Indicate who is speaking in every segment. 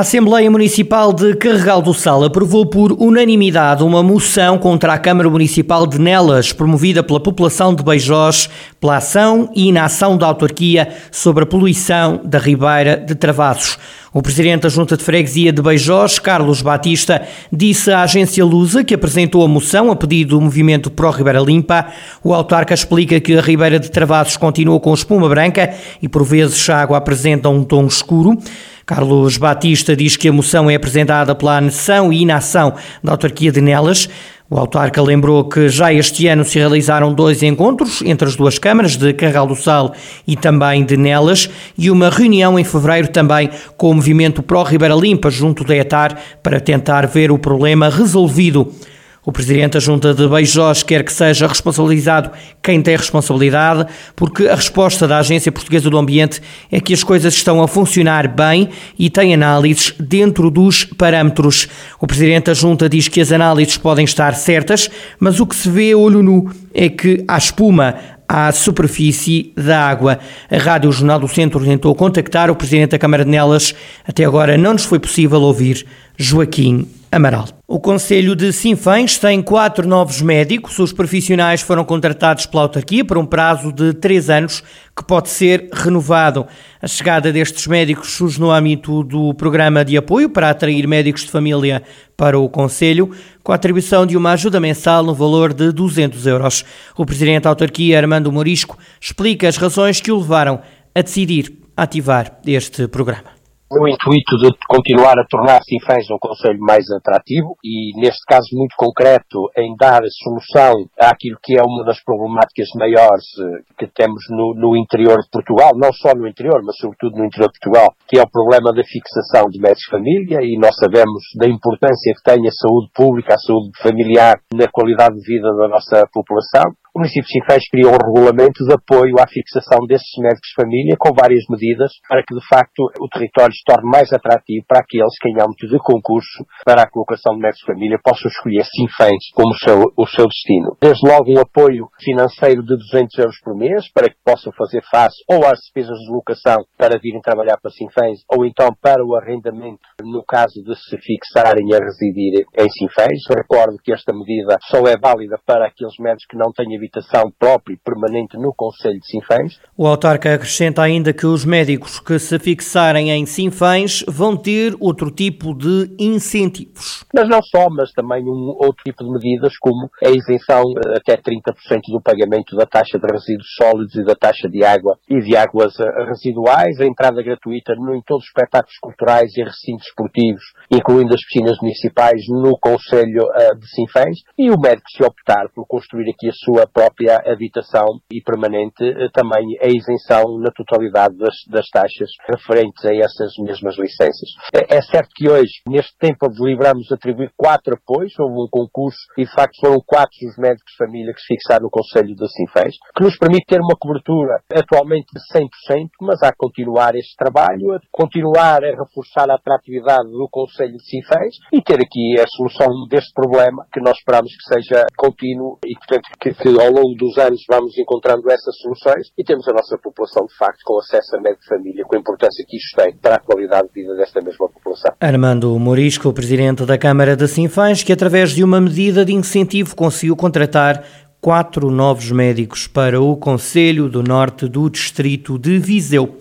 Speaker 1: A Assembleia Municipal de Carregal do Sal aprovou por unanimidade uma moção contra a Câmara Municipal de Nelas, promovida pela população de Beijós, pela ação e inação da autarquia sobre a poluição da Ribeira de Travassos. O presidente da Junta de Freguesia de Beijós, Carlos Batista, disse à agência Lusa que apresentou a moção a pedido do movimento Pro Ribeira Limpa. O autarca explica que a Ribeira de Travassos continua com espuma branca e por vezes a água apresenta um tom escuro. Carlos Batista diz que a moção é apresentada pela aneção e inação da autarquia de Nelas. O autarca lembrou que já este ano se realizaram dois encontros entre as duas câmaras, de Carral do Sal e também de Nelas, e uma reunião em fevereiro também com o movimento Pró Ribeira Limpa junto da ETAR para tentar ver o problema resolvido. O Presidente da Junta de Beijós quer que seja responsabilizado quem tem responsabilidade, porque a resposta da Agência Portuguesa do Ambiente é que as coisas estão a funcionar bem e tem análises dentro dos parâmetros. O Presidente da Junta diz que as análises podem estar certas, mas o que se vê olho nu é que há espuma à superfície da água. A Rádio Jornal do Centro tentou contactar o Presidente da Câmara de Nelas. Até agora não nos foi possível ouvir Joaquim Amaral. O Conselho de Sinfãs tem quatro novos médicos. Os profissionais foram contratados pela autarquia por um prazo de três anos que pode ser renovado. A chegada destes médicos surge no âmbito do programa de apoio para atrair médicos de família para o Conselho, com a atribuição de uma ajuda mensal no valor de 200 euros. O presidente da autarquia, Armando Morisco, explica as razões que o levaram a decidir ativar este programa
Speaker 2: no intuito de continuar a tornar Sinfãs um conselho mais atrativo e, neste caso muito concreto, em dar solução àquilo que é uma das problemáticas maiores eh, que temos no, no, interior de Portugal, não só no interior, mas sobretudo no interior de Portugal, que é o problema da fixação de médicos de família e nós sabemos da importância que tem a saúde pública, a saúde familiar na qualidade de vida da nossa população. O município de Sinfãs criou um regulamento de apoio à fixação desses médicos de família com várias medidas para que, de facto, o território se torne mais atrativo para aqueles que, em âmbito de concurso para a colocação de médicos de família, possam escolher Sinfãs como o seu, o seu destino. Desde logo um apoio financeiro de 200 euros por mês para que possam fazer face ou às despesas de locação para virem trabalhar para Sinfãs ou então para o arrendamento no caso de se fixarem a residir em Sinfãs. Recordo que esta medida só é válida para aqueles médicos que não têm habitação própria e permanente no Conselho de Sinfãs.
Speaker 1: O autarca acrescenta ainda que os médicos que se fixarem em Sinfãs vão ter outro tipo de incentivos.
Speaker 2: Mas não só, mas também um outro tipo de medidas, como a isenção eh, até 30% do pagamento da taxa de resíduos sólidos e da taxa de água e de águas eh, residuais, a entrada gratuita em todos os espetáculos culturais e recintos esportivos, incluindo as piscinas municipais no Conselho eh, de Sinfãs, e o médico se optar por construir aqui a sua própria habitação e permanente, também a isenção na totalidade das, das taxas referentes a essas mesmas licenças. É, é certo que hoje, neste tempo, deliberamos atribuir quatro apoios, houve um concurso e de facto foram quatro os médicos de família que se fixaram no Conselho de Sinfãs, que nos permite ter uma cobertura atualmente de 100%, mas há que continuar este trabalho, a continuar a reforçar a atratividade do Conselho de Sinfãs e ter aqui a solução deste problema que nós esperamos que seja contínuo e, portanto, que, que ao longo dos anos vamos encontrando essas soluções e temos a nossa população, de facto, com acesso a médico de família, com a importância que isto tem para a qualidade de vida desta mesma população.
Speaker 1: Armando Morisco, presidente da Câmara de Sinfãs, que através de uma medida de incentivo conseguiu contratar quatro novos médicos para o Conselho do Norte do Distrito de Viseu.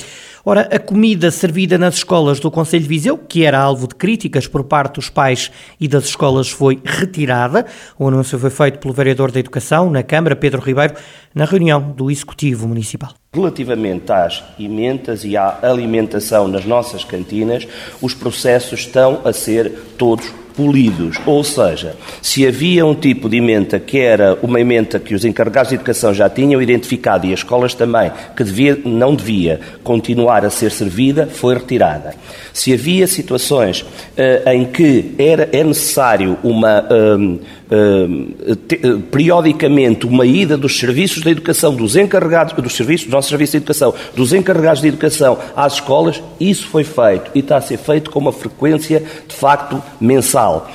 Speaker 1: Ora, a comida servida nas escolas do Conselho de Viseu, que era alvo de críticas por parte dos pais e das escolas, foi retirada. O anúncio foi feito pelo vereador da Educação na Câmara, Pedro Ribeiro, na reunião do Executivo Municipal.
Speaker 3: Relativamente às emendas e à alimentação nas nossas cantinas, os processos estão a ser todos polidos. Ou seja, se havia um tipo de emenda que era uma emenda que os encarregados de educação já tinham identificado e as escolas também, que devia, não devia continuar a ser servida, foi retirada. Se havia situações uh, em que era, é necessário uma. Uh, uh, te, periodicamente uma ida dos serviços da educação, dos encarregados, dos serviços, dos nossos serviços de educação, dos encarregados de educação às escolas, isso foi feito e está a ser feito com uma frequência de facto mensal.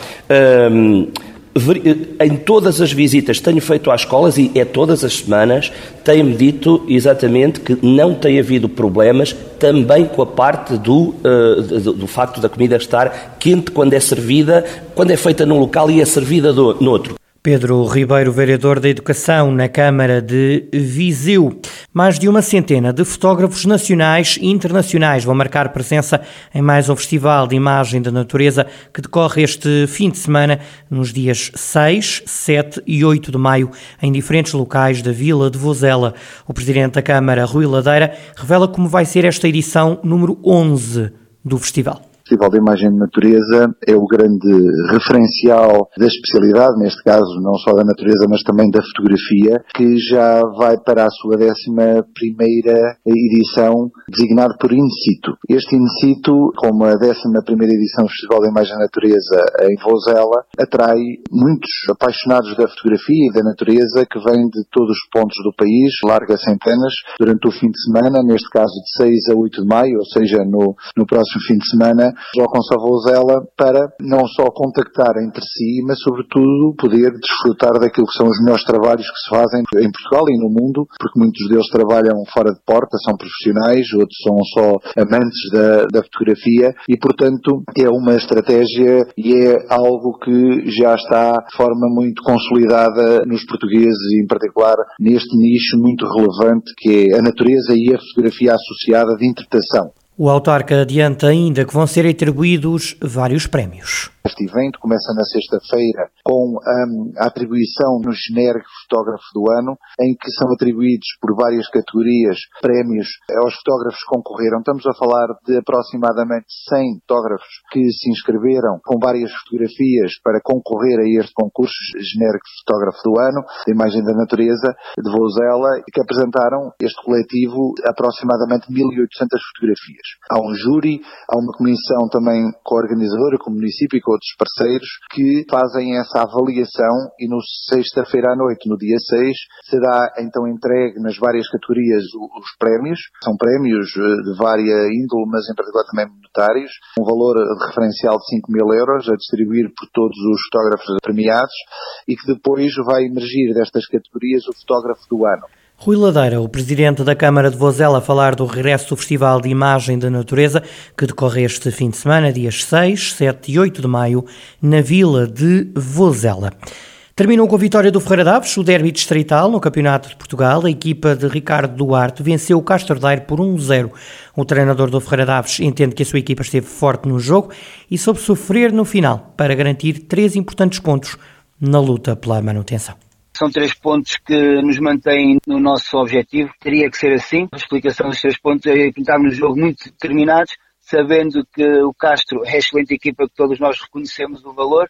Speaker 3: Um, em todas as visitas que tenho feito às escolas, e é todas as semanas, tem-me dito exatamente que não tem havido problemas também com a parte do, uh, do, do, facto da comida estar quente quando é servida, quando é feita num local e é servida do, noutro.
Speaker 1: Pedro Ribeiro, vereador da Educação na Câmara de Viseu. Mais de uma centena de fotógrafos nacionais e internacionais vão marcar presença em mais um festival de imagem da natureza que decorre este fim de semana nos dias 6, 7 e 8 de maio em diferentes locais da Vila de Vozela. O presidente da Câmara, Rui Ladeira, revela como vai ser esta edição número 11 do festival.
Speaker 4: Festival de Imagem de Natureza é o grande referencial da especialidade, neste caso não só da natureza, mas também da fotografia, que já vai para a sua 11 primeira edição, designado por In Situ. Este In Situ, como a 11 primeira edição do Festival de Imagem de Natureza em Vozela, atrai muitos apaixonados da fotografia e da natureza que vêm de todos os pontos do país, larga centenas, durante o fim de semana, neste caso de 6 a 8 de maio, ou seja, no, no próximo fim de semana, deslocam-se a Vouzela para não só contactar entre si, mas sobretudo poder desfrutar daquilo que são os melhores trabalhos que se fazem em Portugal e no mundo, porque muitos deles trabalham fora de porta, são profissionais, outros são só amantes da, da fotografia e, portanto, é uma estratégia e é algo que já está de forma muito consolidada nos portugueses e, em particular, neste nicho muito relevante que é a natureza e a fotografia associada de interpretação.
Speaker 1: O autarca adianta ainda que vão ser atribuídos vários prémios.
Speaker 4: Este evento começa na sexta-feira com um, a atribuição no genérico fotógrafo do ano, em que são atribuídos por várias categorias prémios aos fotógrafos que concorreram. Estamos a falar de aproximadamente 100 fotógrafos que se inscreveram com várias fotografias para concorrer a este concurso genérico fotógrafo do ano, de imagem da natureza, de Vozela, e que apresentaram este coletivo aproximadamente 1.800 fotografias. Há um júri, há uma comissão também co-organizadora com o município e com outros parceiros que fazem essa avaliação e no sexta-feira à noite, no dia 6, será então entregue nas várias categorias os prémios. São prémios eh, de vária índole, mas em particular também monetários. Um valor referencial de 5 mil euros a distribuir por todos os fotógrafos premiados e que depois vai emergir destas categorias o fotógrafo do ano.
Speaker 1: Rui Ladeira, o presidente da Câmara de Vozela, a falar do regresso do Festival de Imagem da Natureza, que decorre este fim de semana, dias 6, 7 e 8 de maio, na Vila de Vozela. Terminou com a vitória do Ferreira Daves, o derby distrital no Campeonato de Portugal. A equipa de Ricardo Duarte venceu o Castordeiro por 1-0. O treinador do Ferreira Daves entende que a sua equipa esteve forte no jogo e soube sofrer no final para garantir três importantes pontos na luta pela manutenção.
Speaker 5: São três pontos que nos mantêm no nosso objetivo. Teria que ser assim. A explicação dos três pontos é estávamos no jogo muito determinados, sabendo que o Castro é excelente equipa que todos nós reconhecemos o valor,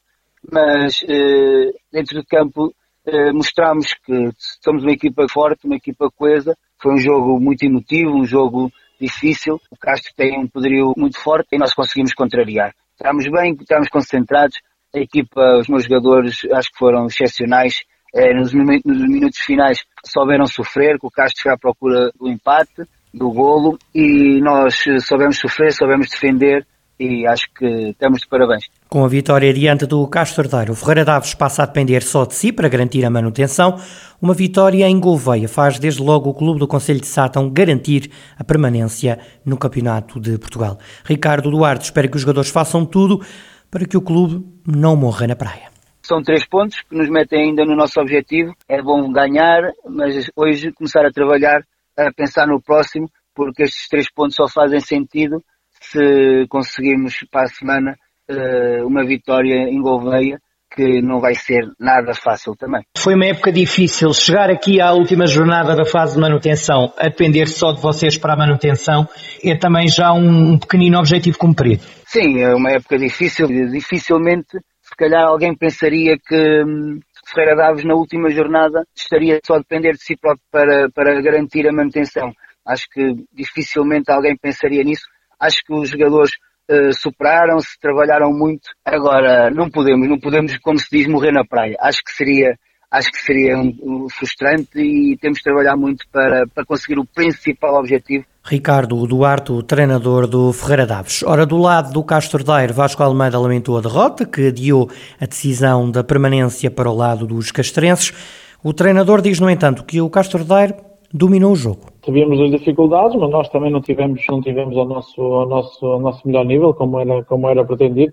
Speaker 5: mas eh, dentro do campo eh, mostramos que somos uma equipa forte, uma equipa coesa. Foi um jogo muito emotivo, um jogo difícil. O Castro tem um poderio muito forte e nós conseguimos contrariar. Estamos bem, estamos concentrados. A equipa, os meus jogadores, acho que foram excepcionais é, nos, nos, minutos finais souberam sofrer, que o Castro foi à procura do empate, do golo, e nós soubemos sofrer, soubemos defender, e acho que estamos de parabéns.
Speaker 1: Com a vitória diante do Castro Daire, o Ferreira Daves passa a depender só de si para garantir a manutenção. Uma vitória em Gouveia faz desde logo o clube do Conselho de Sátão garantir a permanência no Campeonato de Portugal. Ricardo Duarte espera que os jogadores façam tudo para que o clube não morra na praia.
Speaker 5: São três pontos que nos metem ainda no nosso objetivo. É bom ganhar, mas hoje começar a trabalhar, a pensar no próximo, porque estes três pontos só fazem sentido se conseguirmos para a semana eh, uma vitória em Gouveia, que não vai ser nada fácil também.
Speaker 1: Foi uma época difícil. Chegar aqui à última jornada da fase de manutenção, a depender só de vocês para a manutenção, é também já um pequenino objetivo cumprido.
Speaker 5: Sim, é uma época difícil. Dificilmente se calhar alguém pensaria que hum, Ferreira Daves na última jornada estaria só a depender de si próprio para, para garantir a manutenção. Acho que dificilmente alguém pensaria nisso. Acho que os jogadores uh, superaram-se, trabalharam muito. Agora, não podemos, não podemos, como se diz, morrer na praia. Acho que seria, acho que seria um, um frustrante e temos de trabalhar muito para, para conseguir o principal objetivo,
Speaker 1: Ricardo Duarte, o treinador do Ferreira Daves. Ora, do lado do Castro Daire, Vasco Almeida lamentou a derrota, que adiou a decisão da permanência para o lado dos castrenses. O treinador diz, no entanto, que o Castro Daire dominou o jogo.
Speaker 6: Tivemos as dificuldades, mas nós também não tivemos, não tivemos ao, nosso, ao, nosso, ao nosso melhor nível, como era, como era pretendido.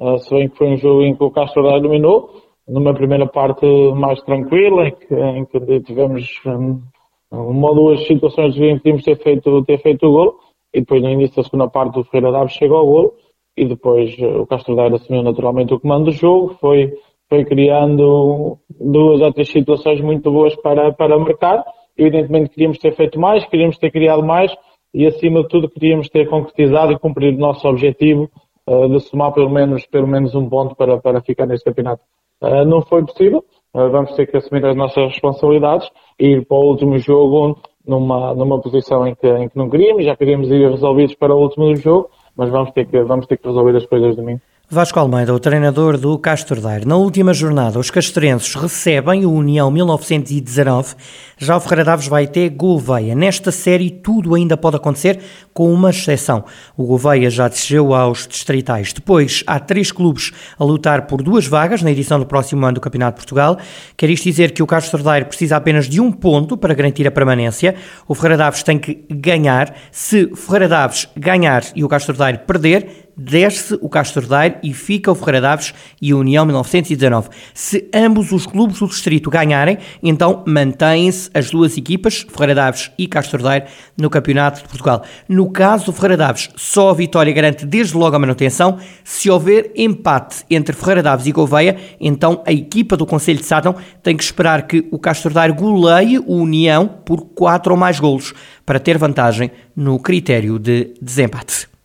Speaker 6: Uh, se bem que foi um jogo em que o Castro Daire dominou, numa primeira parte mais tranquila, em que, em que tivemos um, uma ou duas situações que podíamos ter feito, ter feito o golo, e depois no início da segunda parte o Ferreira Daves chega ao golo, e depois eh, o Castro Daire assumiu naturalmente o comando do jogo, foi, foi criando duas ou três situações muito boas para, para marcar, evidentemente queríamos ter feito mais, queríamos ter criado mais, e acima de tudo queríamos ter concretizado e cumprido o nosso objetivo uh, de somar pelo menos, pelo menos um ponto para, para ficar neste campeonato. Uh, não foi possível, vamos ter que assumir as nossas responsabilidades, ir para o último jogo numa, numa posição em que, em que não queríamos, já queríamos ir resolvidos para o último jogo, mas vamos ter que, vamos ter que resolver as coisas mim.
Speaker 1: Vasco Almeida, o treinador do Castro Daire. Na última jornada, os castrenses recebem o União 1919. Já o Ferreira Daves vai ter Gouveia. Nesta série, tudo ainda pode acontecer, com uma exceção. O Gouveia já desceu aos distritais. Depois, há três clubes a lutar por duas vagas na edição do próximo ano do Campeonato de Portugal. Quer isto dizer que o Castro Daire precisa apenas de um ponto para garantir a permanência. O Ferreira Daves tem que ganhar. Se Ferreira Daves ganhar e o Castro Daire perder, desce o Castro Daire e fica o Ferreira Daves e a União 1919. Se ambos os clubes do distrito ganharem, então mantêm-se as duas equipas, Ferreira Daves e Castro Daire, no Campeonato de Portugal. No caso do Ferreira Daves, só a vitória garante desde logo a manutenção. Se houver empate entre Ferreira Daves e Gouveia, então a equipa do Conselho de Sátão tem que esperar que o Castro Daire goleie o União por quatro ou mais golos para ter vantagem no critério de desempate.